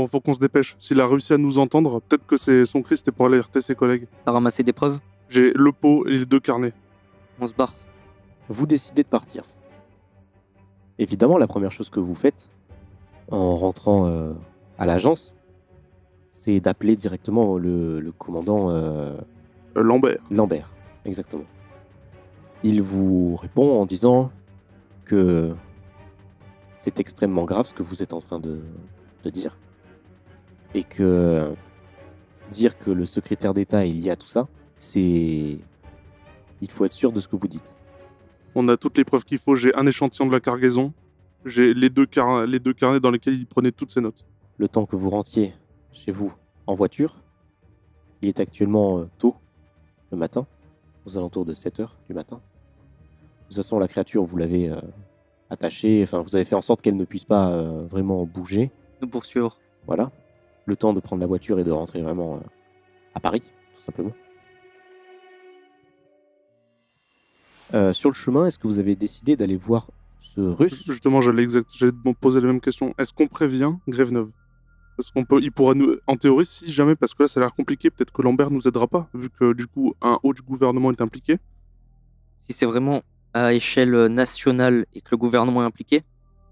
Bon, faut qu'on se dépêche. S'il a réussi à nous entendre, peut-être que c'est son cri, c'était pour alerter ses collègues. T'as ramassé des preuves? J'ai le pot et les deux carnets. On se barre. Vous décidez de partir. Évidemment, la première chose que vous faites en rentrant euh, à l'agence, c'est d'appeler directement le, le commandant euh, Euh, Lambert. Lambert. Exactement. Il vous répond en disant que c'est extrêmement grave ce que vous êtes en train de, de dire. Et que dire que le secrétaire d'État est lié à tout ça, c'est... Il faut être sûr de ce que vous dites. On a toutes les preuves qu'il faut. J'ai un échantillon de la cargaison. J'ai les deux, car- les deux carnets dans lesquels il prenait toutes ses notes. le temps que vous rentiez chez vous en voiture. Il est actuellement euh, tôt le matin, aux alentours de 7 heures du matin. De toute façon, la créature, vous l'avez euh, attachée, enfin, vous avez fait en sorte qu'elle ne puisse pas euh, vraiment bouger. Nous poursuivre. Voilà. Le temps de prendre la voiture et de rentrer vraiment euh, à Paris, tout simplement. Euh, sur le chemin, est-ce que vous avez décidé d'aller voir ce russe? Justement, j'allais exact... j'allais te poser la même question. Est-ce qu'on prévient Grèveneuve Parce qu'on peut, il pourra nous, en théorie, si jamais, parce que là, ça a l'air compliqué. Peut-être que Lambert nous aidera pas, vu que du coup, un haut du gouvernement est impliqué. Si c'est vraiment à échelle nationale et que le gouvernement est impliqué,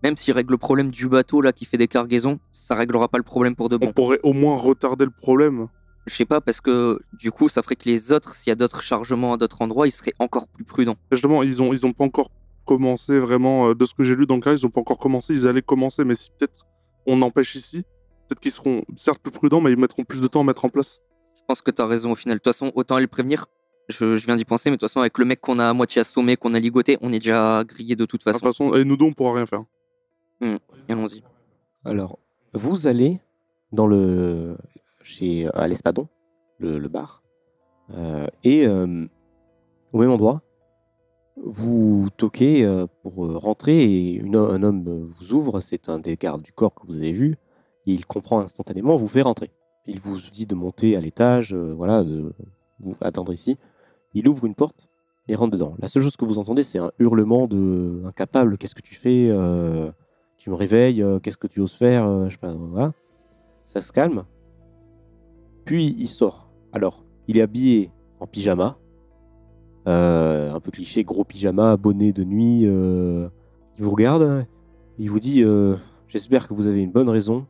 même s'il règle le problème du bateau là qui fait des cargaisons, ça réglera pas le problème pour de On bon. pourrait au moins retarder le problème. Je sais pas parce que du coup ça ferait que les autres, s'il y a d'autres chargements à d'autres endroits, ils seraient encore plus prudents. Justement, ils ont, ils ont pas encore commencé vraiment. euh, De ce que j'ai lu dans le cas, ils ont pas encore commencé. Ils allaient commencer, mais si peut-être on empêche ici, peut-être qu'ils seront certes plus prudents, mais ils mettront plus de temps à mettre en place. Je pense que t'as raison au final. De toute façon, autant aller le prévenir. Je, je viens d'y penser, mais de toute façon, avec le mec qu'on a à moitié assommé, qu'on a ligoté, on est déjà grillé de toute De toute façon. façon, et nous deux, on pourra rien faire. Allons-y. Alors, vous allez dans le chez à l'Espadon, le, bar, euh, et euh, au même endroit, vous toquez euh, pour rentrer et un homme vous ouvre. C'est un des gardes du corps que vous avez vu. Et il comprend instantanément, vous fait rentrer. Il vous dit de monter à l'étage, voilà, de vous attendre ici. Il ouvre une porte et rentre dedans. La seule chose que vous entendez, c'est un hurlement de incapable. Qu'est-ce que tu fais tu me réveilles, euh, qu'est-ce que tu oses faire, euh, je sais pas, voilà. Ça se calme. Puis il sort. Alors, il est habillé en pyjama, Euh, un peu cliché, gros pyjama, bonnet de nuit. euh, il vous regarde, il vous dit euh, J'espère que vous avez une bonne raison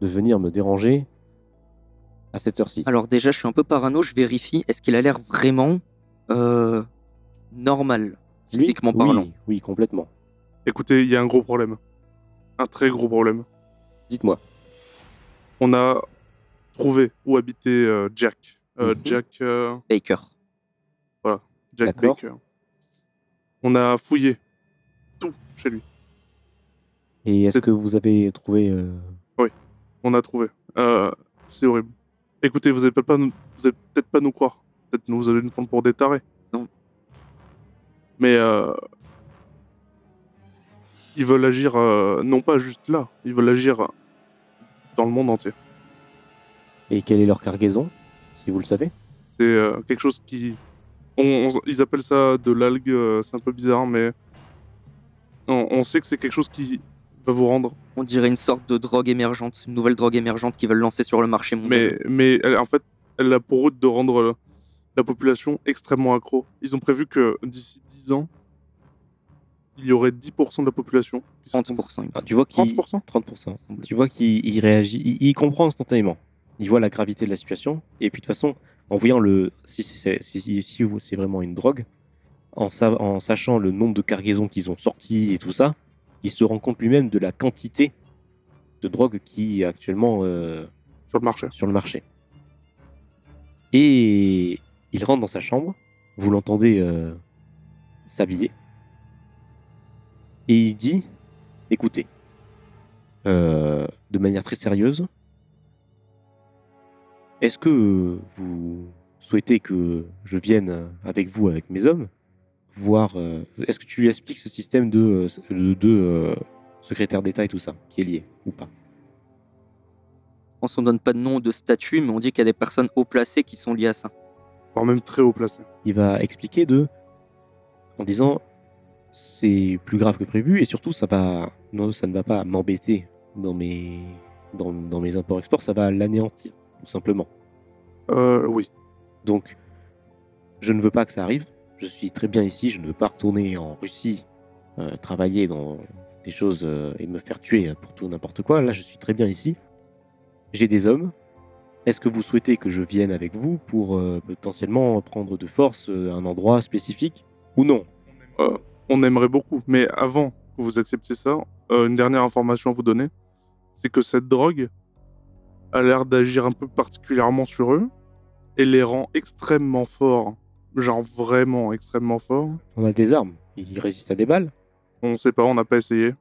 de venir me déranger à cette heure-ci. Alors déjà, je suis un peu parano, je vérifie. Est-ce qu'il a l'air vraiment euh, normal, Lui physiquement parlant? Oui, oui, complètement. Écoutez, il y a un gros problème. Un très gros problème. Dites-moi. On a trouvé où habitait euh, Jack. Euh, Mhm. Jack, euh, Baker. Jack D'accord. Baker. On a fouillé tout chez lui. Et est-ce C'est- que vous avez trouvé. euh, On a trouvé. Euh, c'est horrible. Écoutez, vous allez peut-être pas, nous- vous allez peut-être pas nous croire. Peut-être nous, vous allez nous prendre pour des tarés. Non. Mais euh, ils veulent agir euh, non pas juste là, ils veulent agir dans le monde entier. Et quelle est leur cargaison, si vous le savez? C'est euh, quelque chose qui. on- on- ils appellent ça de l'algue, euh, c'est un peu bizarre, mais. On, on sait que c'est quelque chose qui va vous rendre. On dirait une sorte de drogue émergente, une nouvelle drogue émergente qu'ils veulent lancer sur le marché mondial. Mais, mais elle- en fait, elle a pour but de rendre la, la population extrêmement accro. Ils ont prévu que d'ici 10 ans, il y aurait 10% de la population qui serait 30%, il me Ah, semble. Tu vois qu'il 30% 30%. Tu vois qu'il il réagit, il, il comprend instantanément. Il voit la gravité de la situation. Et puis de toute façon, en voyant le, si c'est si, si, si c'est vraiment une drogue, en, sa- en sachant le nombre de cargaisons qu'ils ont sorties et tout ça, il se rend compte lui-même de la quantité de drogue qui est actuellement euh, sur le marché. sur le marché. Et il rentre dans sa chambre. Vous l'entendez euh, s'habiller. Et il dit Écoutez, euh, de manière très sérieuse, est-ce que vous souhaitez que je vienne avec vous, avec mes hommes, voir. euh, est-ce que tu lui expliques ce système de, euh, de, de, euh, secrétaire d'État et tout ça, qui est lié ou pas? Pense qu'on donne pas de nom de statut, mais on dit qu'il y a des personnes haut placées qui sont liées à ça. Voire même très haut placé. il va expliquer de en disant c'est plus grave que prévu et surtout ça va non ça ne va pas m'embêter dans mes dans, dans mes imports-exports, ça va l'anéantir, tout simplement. Euh, oui. Donc, je ne veux pas que ça arrive. Je suis très bien ici. Je ne veux pas retourner en Russie, euh, travailler dans des choses euh, et me faire tuer pour tout n'importe quoi. Là, je suis très bien ici. J'ai des hommes. Est-ce que vous souhaitez que je vienne avec vous pour euh, potentiellement prendre de force un endroit spécifique ou non? On aimerait beaucoup, mais avant que vous acceptiez ça, euh, une dernière information à vous donner, c'est que cette drogue a l'air d'agir un peu particulièrement sur eux et les rend extrêmement forts. Genre vraiment extrêmement forts. On a des armes. Ils résistent à des balles. On sait pas, on n'a pas essayé.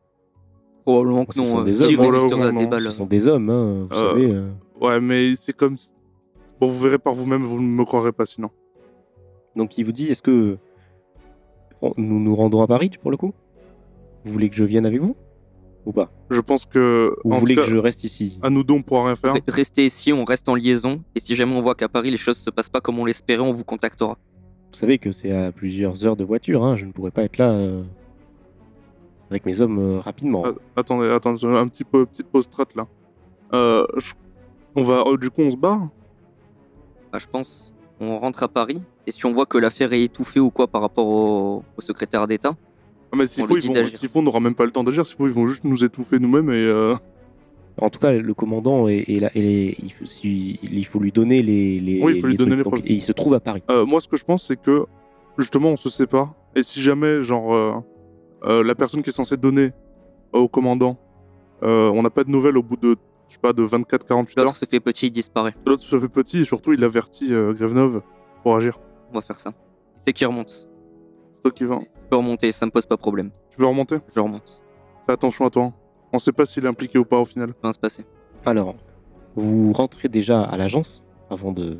Probablement que non. des hommes, hein. résisterait à des balles Ce sont des hommes, hein, vous Euh, savez. euh. Ouais, mais c'est comme. Bon, vous verrez par vous-même, vous ne me croirez pas sinon. Donc il vous dit, est-ce que on- nous nous rendons à Paris pour le coup? Vous voulez que je vienne avec vous? Ou pas? Je pense que. Ou vous voulez que je reste ici? à nous deux, on pourra rien faire. Re- Restez ici, on reste en liaison. Et si jamais on voit qu'à Paris les choses se passent pas comme on l'espérait, on vous contactera. Vous savez que c'est à plusieurs heures de voiture, hein, je ne pourrais pas être là euh, avec mes hommes euh, rapidement. Ah, attendez, attendez, un petit peu, petite pause strat là. Euh, je- On va. oh, du coup, on se barre? Bah, je pense. On rentre à Paris. Et si on voit que l'affaire est étouffée ou quoi par rapport au, au secrétaire d'État, Ah, mais s'il On faut, ils dit vont, d'agir. s'il faut, on n'aura même pas le temps d'agir. S'il faut, ils vont juste nous étouffer nous-mêmes et. euh, En tout cas, le commandant est, est là, et les- il, faut, si- il faut lui donner les, les, Oui, il faut lui donner les Donc, preuves. Et il se trouve à Paris. Euh, moi, ce que je pense, c'est que justement, on se sépare. Et si jamais, genre, euh, euh, la personne qui est censée donner au commandant, euh, on n'a pas de nouvelles au bout de, je sais pas, de 24-48 heures, l'autre se fait petit, il disparaît. l'autre se fait petit et surtout, il avertit euh, Grevenov pour agir. On va faire ça. C'est qui remonte. C'est toi qui vas. Je peux remonter, ça me pose pas problème. Tu veux remonter? Je remonte. Fais attention à toi. On sait pas s'il est impliqué ou pas au final. Ça va se passer. Alors, vous rentrez déjà à l'agence avant de,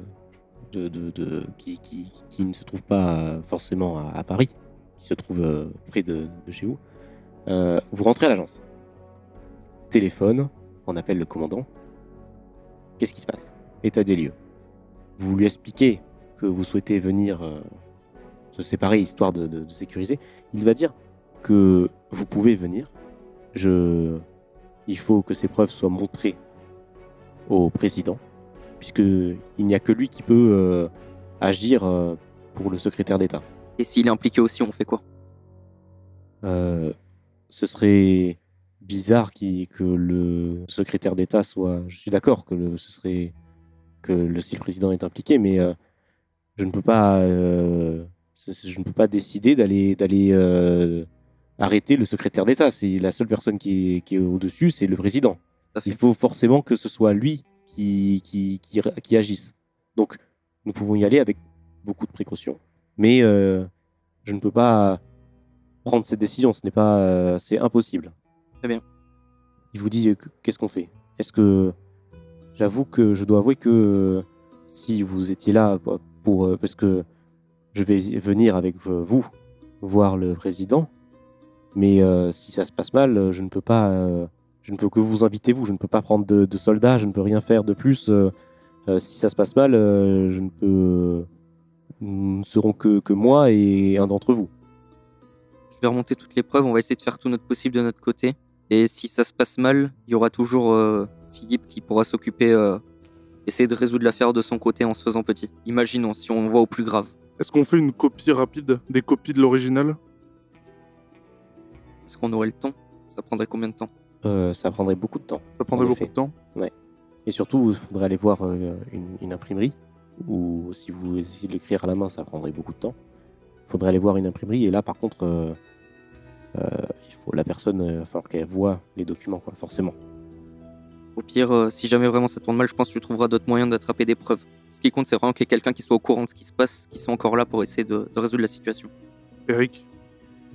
de, de- de- qui, qui- qui ne se trouve pas euh, forcément à, à Paris, qui se trouve euh, près de, de chez vous. Euh, vous rentrez à l'agence. Téléphone, on appelle le commandant. Qu'est-ce qui se passe? État des lieux. Vous lui expliquez que vous souhaitez venir euh, se séparer histoire de, de- de sécuriser. Il va dire que vous pouvez venir. Je, il faut que ces preuves soient montrées au président, puisque il n'y a que lui qui peut euh, agir euh, pour le secrétaire d'État. Et s'il est impliqué aussi, on fait quoi? Ce serait bizarre qui- que le secrétaire d'État soit. Je suis d'accord que le, ce serait que le, si le président est impliqué, mais je ne peux pas. euh, je ne peux pas décider d'aller d'aller euh, arrêter le secrétaire d'État. C'est la seule personne qui est, qui est au-dessus, c'est le président. Il faut forcément que ce soit lui qui, qui, qui, qui agisse. Donc, nous pouvons y aller avec beaucoup de précautions. Mais euh, je ne peux pas prendre cette décision. Ce n'est pas, c'est impossible. Très bien. Il vous dit que- qu'est-ce qu'on fait? Est-ce que j'avoue que je dois avouer que si vous étiez là pour, euh, parce que je vais venir avec euh, vous voir le président, mais euh, si ça se passe mal, je ne peux pas. je ne peux que vous inviter vous. Je ne peux pas prendre de, soldats. Je ne peux rien faire de plus. si ça se passe mal, je ne peux. Nous ne serons que, que moi et un d'entre vous. Je vais remonter toutes les preuves, on va essayer de faire tout notre possible de notre côté. Et si ça se passe mal, il y aura toujours Philippe qui pourra s'occuper, essayer de résoudre l'affaire de son côté en se faisant petit. Imaginons si on voit au plus grave. Est-ce qu'on fait une copie rapide des copies de l'original? Est-ce qu'on aurait le temps? Ça prendrait combien de temps? Euh, ça prendrait beaucoup de temps. Ça prendrait En beaucoup de temps. Et surtout, il faudrait aller voir euh, une, une imprimerie. Ou si vous essayez de l'écrire à la main, ça prendrait beaucoup de temps. Il faudrait aller voir une imprimerie. Et là, par contre, euh, euh, il faut la personne, il va falloir qu'elle voit les documents, quoi, forcément. Au pire, euh, si jamais vraiment ça tourne mal, je pense que tu trouveras d'autres moyens d'attraper des preuves. Ce qui compte, c'est vraiment qu'il y ait quelqu'un qui soit au courant de ce qui se passe, qui soit encore là pour essayer de, de résoudre la situation. Eric,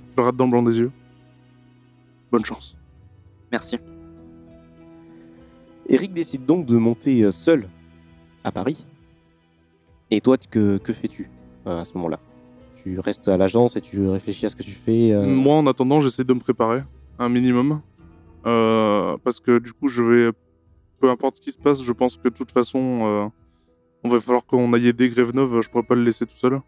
je le rate dans le blanc des yeux. Bonne chance. Merci. Eric décide donc de monter euh, seul à Paris. Et toi, que, que fais-tu euh, à ce moment-là? Tu restes à l'agence et tu réfléchis à ce que tu fais euh, Moi, en attendant, j'essaie de me préparer un minimum. Euh, parce que du coup, je vais. Peu importe ce qui se passe, je pense que de toute façon, euh, on va falloir qu'on aille aider Grevenov. Je pourrais pas le laisser tout seul.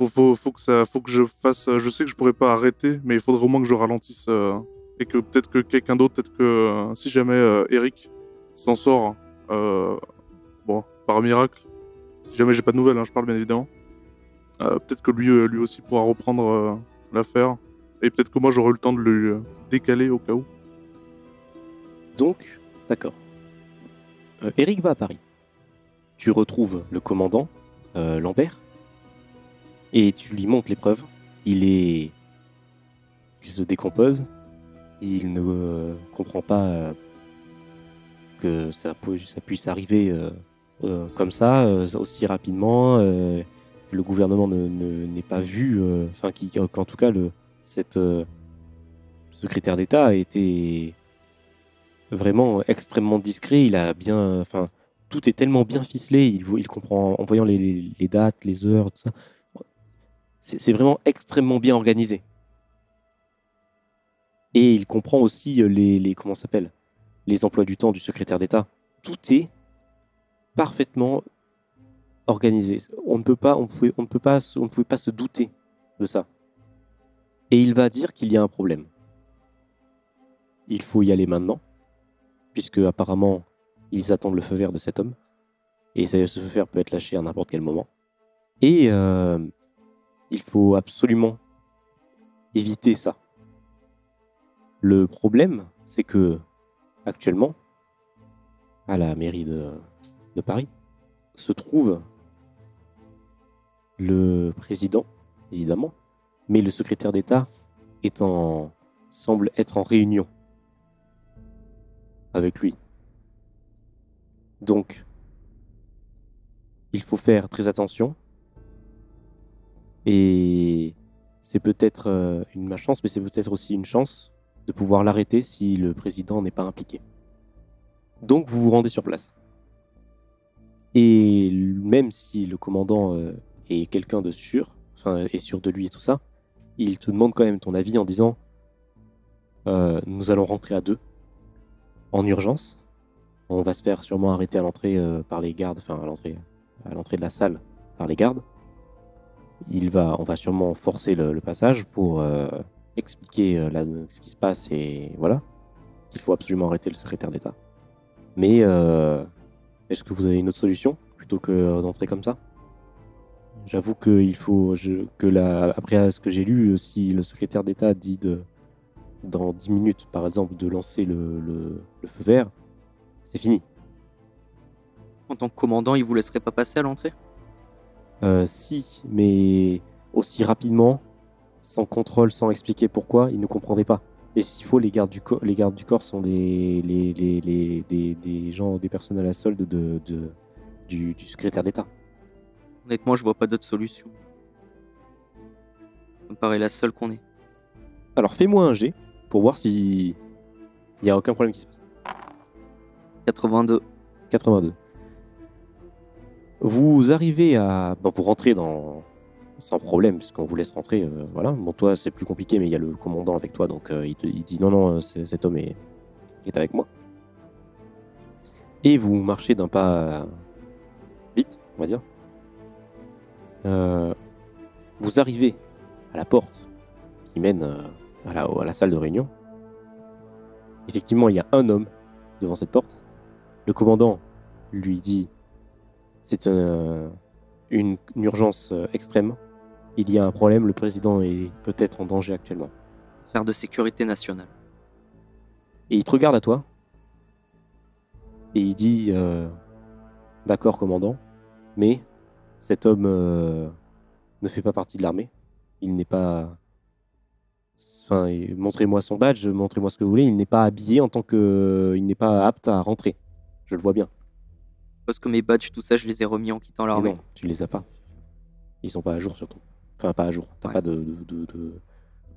Il faut, que je fasse. Je sais que je pourrais pas arrêter, mais il faudrait au moins que je ralentisse. euh, et que peut-être que quelqu'un d'autre, peut-être que euh, si jamais Eric s'en sort, bon, par miracle, si jamais j'ai pas de nouvelles, hein, je parle bien évidemment, peut-être que lui, lui aussi pourra reprendre l'affaire. Et peut-être que moi j'aurai le temps de le décaler au cas où. Donc, d'accord. Euh, Eric va à Paris. Tu retrouves le commandant, euh, Lambert, et tu lui montres les preuves. Il est. Il se décompose. Il ne euh, comprend pas que ça, pu- ça puisse arriver comme ça, aussi rapidement. que le gouvernement ne- ne- n'ait pas vu. Enfin, qu'en tout cas, le, cette secrétaire d'État a été vraiment extrêmement discret. Il a bien, enfin, tout est tellement bien ficelé. Il, comprend en voyant les, dates, les heures, tout ça. C'est vraiment extrêmement bien organisé. Et il comprend aussi euh, les, comment s'appelle, les emplois du temps du secrétaire d'État. Tout est parfaitement organisé. On ne peut pas, on pouvait, on ne peut pas, on ne pouvait pas se douter de ça. Et il va dire qu'il y a un problème. Il faut y aller maintenant puisque apparemment ils attendent le feu vert de cet homme. Et ce feu vert peut être lâché à n'importe quel moment. Et euh, il faut absolument éviter ça. Le problème, c'est que actuellement, à la mairie de, Paris, se trouve le président, évidemment, mais le secrétaire d'État semble être en réunion avec lui. Donc, il faut faire très attention. Et c'est peut-être euh, une malchance, mais c'est peut-être aussi une chance de pouvoir l'arrêter si le président n'est pas impliqué. Donc, vous vous rendez sur place. Et même si le commandant euh, est quelqu'un de sûr, enfin, est sûr de lui et tout ça, il te demande quand même ton avis en disant euh, Nous allons rentrer à deux en urgence. On va se faire sûrement arrêter à l'entrée euh, par les gardes, enfin à l'entrée, à l'entrée de la salle par les gardes. Il va, on va sûrement forcer le, passage pour euh, expliquer euh, ce qui se passe et voilà qu'il faut absolument arrêter le secrétaire d'État. Mais est-ce que vous avez une autre solution plutôt que d'entrer comme ça? J'avoue qu'il faut que la, après ce que j'ai lu, si le secrétaire d'État dit de dans 10 minutes, par exemple, de lancer le, le- le feu vert, c'est fini. En tant que commandant, il vous laisserait pas passer à l'entrée? Euh, si, mais aussi rapidement, sans contrôle, sans expliquer pourquoi, il ne comprendrait pas. Et s'il faut, les gardes du, co- les gardes du corps sont des, les, les, les- des, des gens, des personnes à la solde de, de- du, du secrétaire d'État. Honnêtement, je vois pas d'autre solution. Ça me paraît la seule qu'on ait. Alors fais-moi un G pour voir si il y a aucun problème qui se passe. 82. 82. Vous arrivez à. Bon, vous rentrez dans. Sans problème, puisqu'on vous laisse rentrer. euh, voilà. Bon, toi, c'est plus compliqué, mais il y a le commandant avec toi, donc euh, il, te, il dit non, non, euh, c'est- cet homme est, est avec moi. Et vous marchez d'un pas euh, vite, on va dire. Euh, vous arrivez à la porte qui mène euh, à, la, à la salle de réunion. Effectivement, il y a un homme devant cette porte. Le commandant lui dit c'est un- une, une urgence euh, extrême. Il y a un problème, le président est peut-être en danger actuellement. Affaire de sécurité nationale. Et il te regarde à toi. Et il dit euh, D'accord, commandant, mais cet homme euh, ne fait pas partie de l'armée. Il n'est pas. Enfin, montrez-moi son badge, montrez-moi ce que vous voulez. Il n'est pas habillé en tant que. Il n'est pas apte à rentrer. Je le vois bien. Parce que mes badges, tout ça, je les ai remis en quittant l'armée. non, tu les as pas. Ils sont pas à jour surtout. Enfin, pas à jour. T'as Ouais. pas de, de, de- de-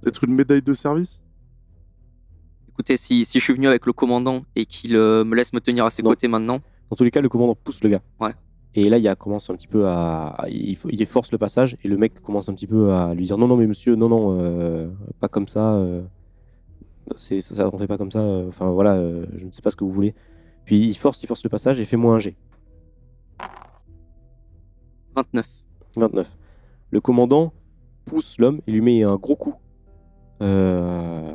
Peut-être une médaille de service? Écoutez, si, si je suis venu avec le commandant et qu'il euh, me laisse me tenir à ses Non. côtés maintenant, Dans tous les cas, le commandant pousse le gars. Ouais. Et là, il a, commence un petit peu à. à- il, force le passage et le mec commence un petit peu à lui dire Non, non, mais monsieur, non, non, euh, pas comme ça. euh, c'est, ça, ça, on fait pas comme ça. euh, Enfin, voilà, je ne sais pas ce que vous voulez. Puis il force, il force le passage et fait-moi un G. 29. 29. Le commandant pousse l'homme et lui met un gros coup. euh,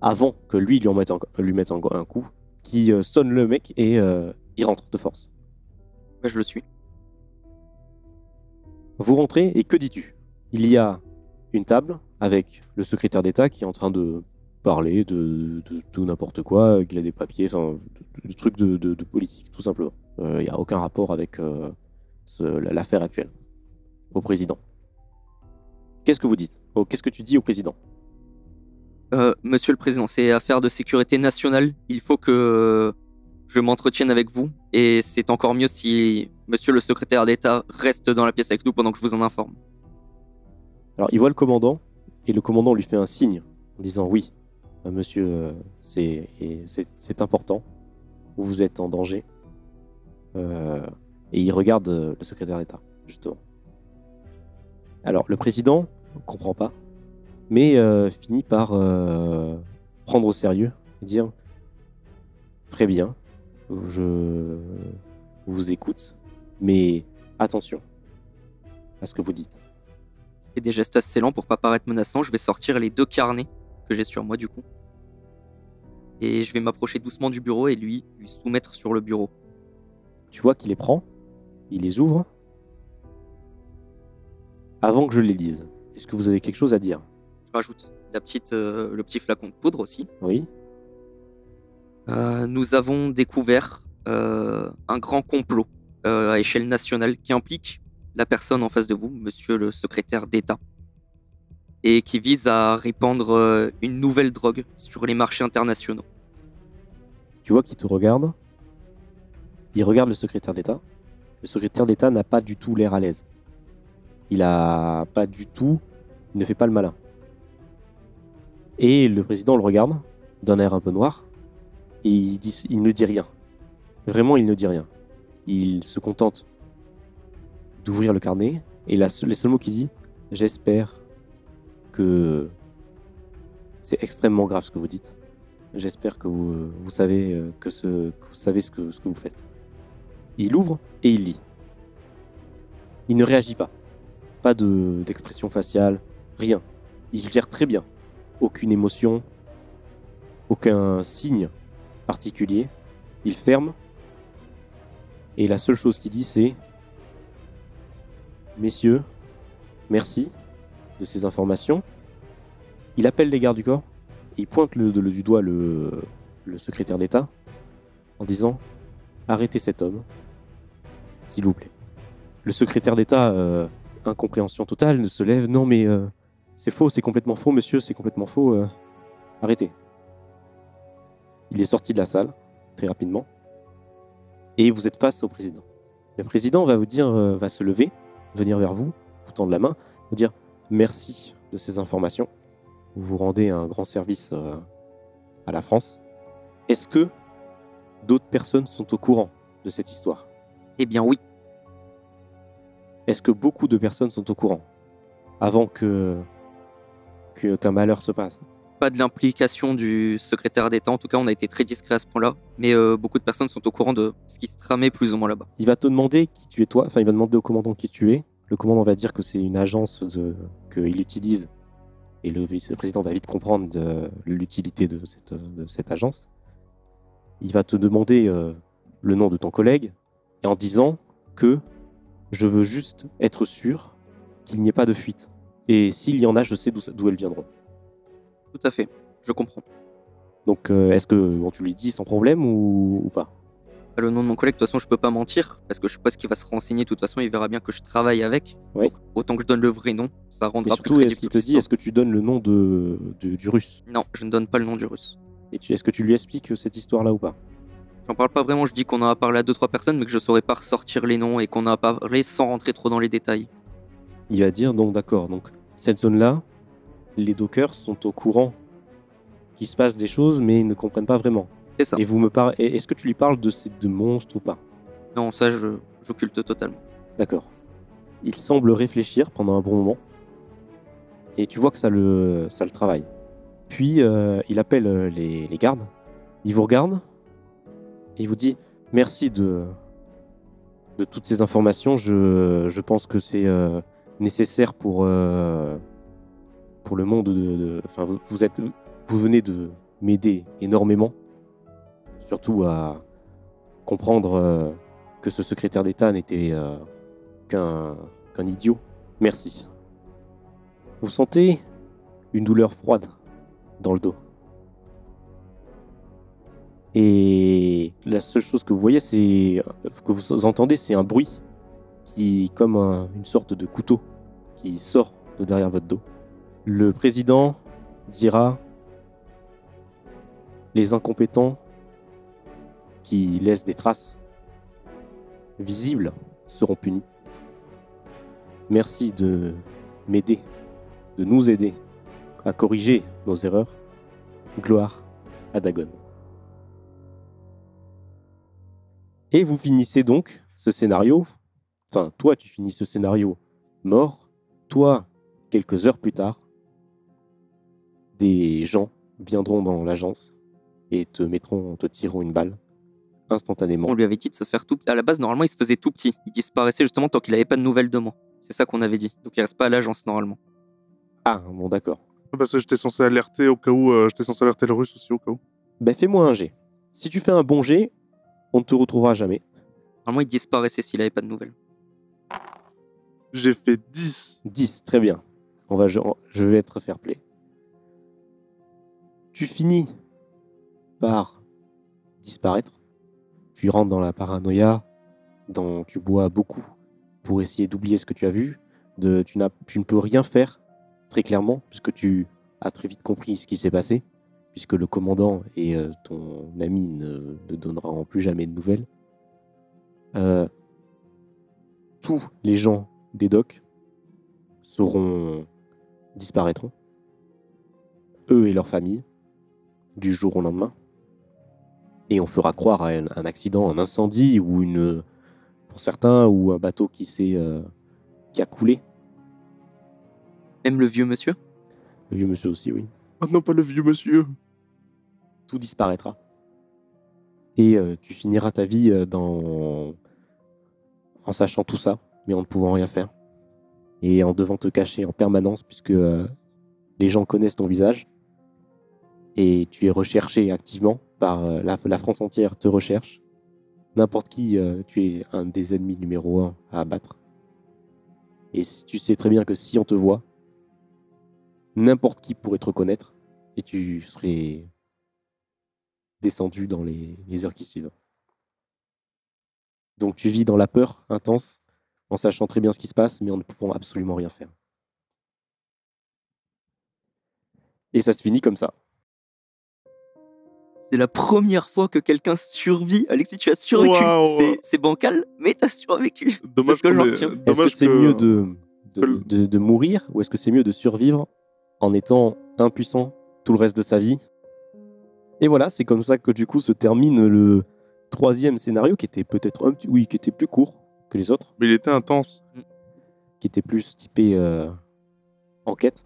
avant que lui lui en mette, lui mette un coup. qui sonne le mec et il rentre de force. Je le suis. Vous rentrez et que dis-tu? Il y a une table avec le secrétaire d'État qui est en train de parler de, tout n'importe quoi, qu'il a des papiers, enfin, de, trucs de, politique, tout simplement. Euh, Il n'y a aucun rapport avec euh, l'affaire actuelle. Au président. Qu'est-ce que vous dites? Oh, Qu'est-ce que tu dis au président? Euh, monsieur le Président, c'est affaire de sécurité nationale. Il faut que je m'entretienne avec vous. Et c'est encore mieux si monsieur le secrétaire d'État reste dans la pièce avec nous pendant que je vous en informe. Alors, il voit le commandant, et le commandant lui fait un signe en disant Oui, euh, monsieur, c'est important, vous êtes en danger. Euh, et il regarde euh, le secrétaire d'État, justement. Alors, le président comprend pas, mais finit par prendre au sérieux et dire Très bien, je vous écoute, mais attention à ce que vous dites. Je fais des gestes assez lents pour pas paraître menaçant. Je vais sortir les deux carnets que j'ai sur moi du coup. Et je vais m'approcher doucement du bureau et lui, lui soumettre sur le bureau. Tu vois qu'il les prend, il les ouvre. Avant que je les lise, est-ce que vous avez quelque chose à dire? Je rajoute la petite, euh, le petit flacon de poudre aussi. Oui Euh, nous avons découvert euh, un grand complot euh, à échelle nationale qui implique la personne en face de vous, monsieur le secrétaire d'État, et qui vise à répandre une nouvelle drogue sur les marchés internationaux. Tu vois qu'il te regarde. Il regarde le secrétaire d'État. Le secrétaire d'État n'a pas du tout l'air à l'aise. Il a pas du tout. Il ne fait pas le malin. Et le président le regarde d'un air un peu noir. Et il, ne dit rien. Vraiment, il ne dit rien. Il se contente d'ouvrir le carnet. Et les seuls mots qu'il dit J'espère que c'est extrêmement grave ce que vous dites. J'espère que vous, savez euh, que, ce, que vous savez ce que, ce que vous faites. Il ouvre et il lit. Il ne réagit pas. Pas de- d'expression faciale, rien. Il gère très bien. Aucune émotion, aucun signe Il ferme. Et la seule chose qu'il dit, c'est Messieurs, merci de ces informations. Il appelle les gardes du corps il pointe le, du doigt le, le secrétaire d'État en disant Arrêtez cet homme, s'il vous plaît. Le secrétaire d'État, euh, incompréhension totale, ne se lève Non, mais euh, c'est faux, c'est complètement faux, monsieur, c'est complètement faux. euh, arrêtez. Il est sorti de la salle très rapidement. Et vous êtes face au président. Le président va vous dire, euh, va se lever, venir vers vous, vous tendre la main, vous dire merci de ces informations. Vous vous rendez un grand service euh, à la France. Est-ce que d'autres personnes sont au courant de cette histoire? Eh bien oui, Est-ce que beaucoup de personnes sont au courant? Avant que que- qu'un malheur se passe? Pas de l'implication du secrétaire d'État, en tout cas on a été très discret à ce point-là, mais euh, beaucoup de personnes sont au courant de ce qui se tramait plus ou moins là-bas. Il va te demander qui tu es toi, enfin il va demander au commandant qui tu es. Le commandant va dire que c'est une agence de... qu'il utilise et le vice-président va vite comprendre de l'utilité de cette, agence. Il va te demander euh, le nom de ton collègue et en disant que je veux juste être sûr qu'il n'y ait pas de fuite. Et s'il y en a, je sais d'où elles viendront. Tout à fait, je comprends. Donc euh, est-ce que bon, tu lui dis sans problème ou, ou pas? Le nom de mon collègue, de toute façon, je peux pas mentir, parce que je suppose qu'il va se renseigner, de toute façon, il verra bien que je travaille avec. Donc, autant que je donne le vrai nom, ça Et rendra plus surtout, est-ce qu'il te dit, est-ce que tu donnes le nom de, de- du russe? Non, je ne donne pas le nom du russe. Et tu- est-ce que tu lui expliques cette histoire-là ou pas? J'en parle pas vraiment, je dis qu'on en a parlé à deux trois personnes, mais que je saurais pas ressortir les noms et qu'on en a parlé sans rentrer trop dans les détails. Il va dire donc d'accord, donc cette zone-là, les dockers sont au courant qu'il se passe des choses, mais ils ne comprennent pas vraiment. C'est ça. Et vous me parlez, est-ce que tu lui parles de ces deux monstres ou pas? Non, ça, je j'occulte totalement. D'accord. Il semble réfléchir pendant un bon moment, et tu vois que ça le, ça le travaille. Puis euh, il appelle euh, les, les gardes, il vous regarde, et il vous dit merci de, de toutes ces informations. Je, je pense que c'est euh, nécessaire pour, euh, pour le monde. De, enfin, vous, êtes, vous venez de m'aider énormément surtout à comprendre euh, que ce secrétaire d'État n'était euh, qu'un qu'un idiot. Merci. Vous sentez une douleur froide dans le dos. Et la seule chose que vous voyez, c'est que vous entendez, c'est un bruit qui, comme un- une sorte de couteau, qui sort de derrière votre dos. Le président dira les incompétents qui laissent des traces visibles seront punis. Merci de m'aider, de nous aider à corriger nos erreurs. Gloire à Dagon. Et vous finissez donc ce scénario, enfin toi tu finis ce scénario mort, toi quelques heures plus tard, des gens viendront dans l'agence et te mettront, te tireront une balle instantanément. On lui avait dit de se faire tout. À la base, normalement, il se faisait tout petit. Il disparaissait justement tant qu'il avait pas de nouvelles de moi. C'est ça qu'on avait dit. Donc il reste pas à l'agence normalement. Ah bon d'accord. Parce que j'étais censé alerter au cas où. euh, j'étais censé alerter le russe aussi au cas où. Ben fais-moi un jet. Si tu fais un bon jet, on ne te retrouvera jamais. Normalement, il disparaissait s'il avait pas de nouvelles. J'ai fait 10. 10, très bien. On va, je, je vais être fair play. Tu finis par disparaître. Tu rentres dans la paranoïa, dans, tu bois beaucoup pour essayer d'oublier ce que tu as vu. Tu, n'as, tu ne peux rien faire, très clairement, puisque tu as très vite compris ce qui s'est passé, puisque le commandant et euh, ton ami ne, ne donneront plus jamais de nouvelles. Euh, tous les gens des docks seront disparaîtront, eux et leurs familles, du jour au lendemain. Et on fera croire à un, un accident, un incendie ou une, pour certains, ou un bateau qui s'est, euh, qui a coulé. Même le vieux monsieur? Le vieux monsieur aussi, oui. Oh non, pas le vieux monsieur. Tout disparaîtra. Et euh, tu finiras ta vie euh, dans, en sachant tout ça, mais en ne pouvant rien faire. Et en devant te cacher en permanence, puisque euh, les gens connaissent ton visage. Et tu es recherché activement par euh, la, France entière te recherche. N'importe qui, euh, tu es un des ennemis numéro un à abattre. Et tu sais très bien que si on te voit, n'importe qui pourrait te reconnaître et tu serais descendu dans les, les heures qui suivent. Donc tu vis dans la peur intense, en sachant très bien ce qui se passe, mais en ne pouvant absolument rien faire. Et ça se finit comme ça. C'est la première fois que quelqu'un survit. Alexis, tu as survécu. C'est- C'est bancal, mais t'as survécu. C'est Dommage ce que retiens. Est-ce que c'est que- mieux de, de, que- de- de mourir ou est-ce que c'est mieux de survivre en étant impuissant tout le reste de sa vie? Et voilà, c'est comme ça que du coup se termine le troisième scénario qui était peut-être un petit, oui, qui était plus court que les autres. Mais il était intense. qui était plus typé euh, enquête,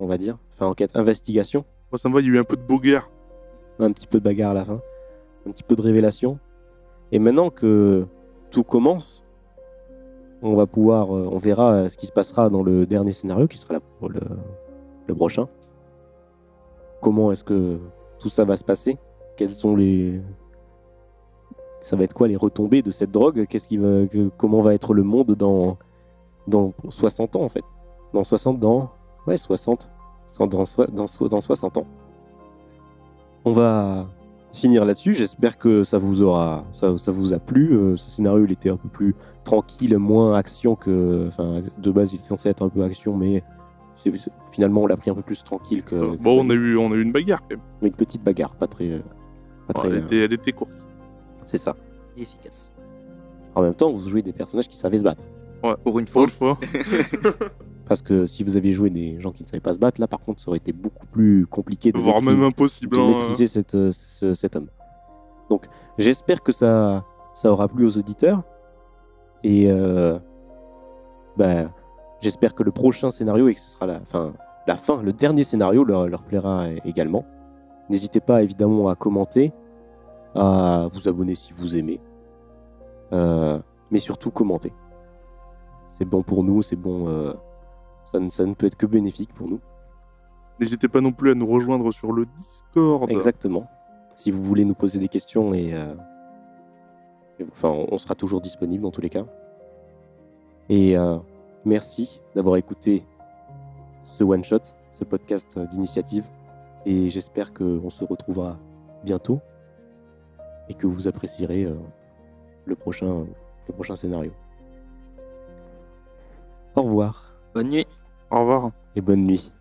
on va dire. Enfin, enquête, investigation. Moi, ça me va, il y a eu un peu de beau guerre. Un petit peu de bagarre à la fin. Un petit peu de révélation. Et maintenant que tout commence, on va pouvoir, euh, on verra euh, ce qui se passera dans le dernier scénario qui sera là pour le, prochain. Comment est-ce que tout ça va se passer? Quels sont les. Ça va être quoi les retombées de cette drogue? Comment va être le monde dans, dans 60 ans en fait? Dans 60 dans. Ouais, 60. Dans, dans, dans 60 ans. On va finir là-dessus. J'espère que ça vous aura, ça, ça vous a plu. Euh, ce scénario, il était un peu plus tranquille, moins action que, enfin, de base, il était censé être un peu action, mais finalement, on l'a pris un peu plus tranquille que. Euh, que- bon, on a, eu, on a eu une bagarre quand même. une petite bagarre, pas très, pas très. elle, était, elle était courte. C'est ça. Et efficace. En même temps, vous jouez des personnages qui savaient se battre. Pour une Pour fois. une fois. Parce que si vous aviez joué des gens qui ne savaient pas se battre, là, par contre, ça aurait été beaucoup plus compliqué de Voire maîtriser- même impossible. de hein. maîtriser cette, euh, ce- cet homme. Donc, j'espère que ça, ça aura plu aux auditeurs. Et euh, bah, j'espère que le prochain scénario, et que ce sera la fin, la fin le dernier scénario, leur, leur plaira également. N'hésitez pas évidemment à commenter, à vous abonner si vous aimez. Euh, mais surtout, commenter. C'est bon pour nous, c'est bon. euh, ça, ne, ça ne peut être que bénéfique pour nous. N'hésitez pas non plus à nous rejoindre sur le Discord. Exactement. si vous voulez nous poser des questions et, euh, et- enfin, on- on sera toujours disponible dans tous les cas. Et euh, merci d'avoir écouté ce one shot, ce podcast d'initiative. Et j'espère qu'on se retrouvera bientôt et que vous apprécierez euh, le prochain, le prochain scénario. Au revoir Bonne nuit. Au revoir. et bonne nuit.